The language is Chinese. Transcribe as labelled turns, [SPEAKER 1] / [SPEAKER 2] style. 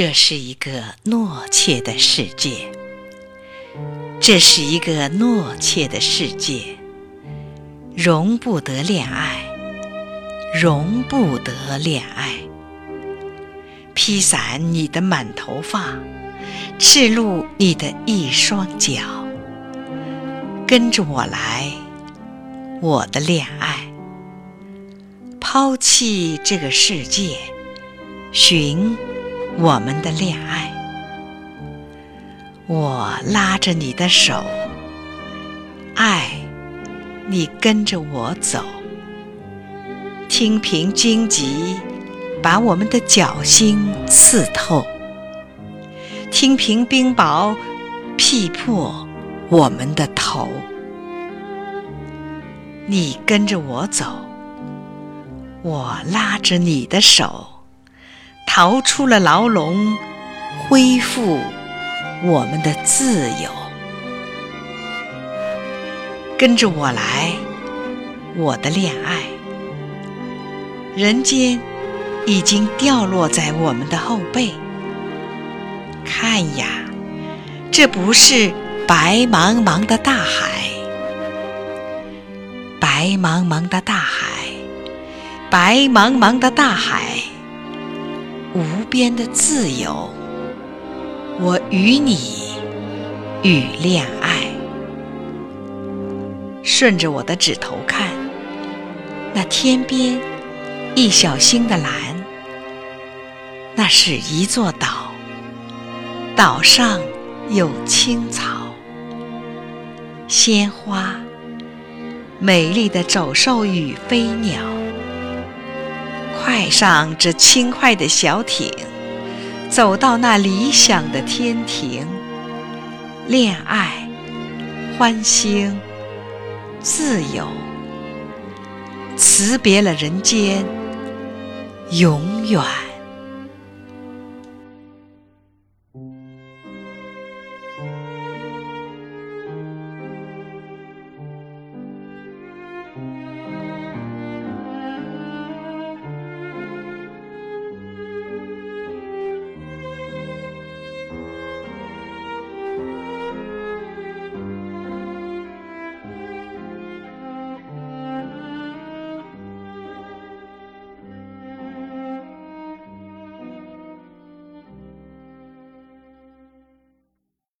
[SPEAKER 1] 这是一个懦怯的世界，这是一个懦怯的世界，容不得恋爱，容不得恋爱。披散你的满头发，赤露你的一双脚，跟着我来，我的恋爱。抛弃这个世界，寻。我们的恋爱，我拉着你的手，爱你跟着我走。听凭荆棘把我们的脚心刺透，听凭冰雹劈破我们的头。你跟着我走，我拉着你的手。逃出了牢笼，恢复我们的自由。跟着我来，我的恋爱。人间已经掉落在我们的后背。看呀，这不是白茫茫的大海，白茫茫的大海，白茫茫的大海。无边的自由，我与你与恋爱。顺着我的指头看，那天边一小星的蓝，那是一座岛，岛上有青草、鲜花、美丽的走兽与飞鸟。带上这轻快的小艇，走到那理想的天庭。恋爱、欢欣、自由，辞别了人间，永远。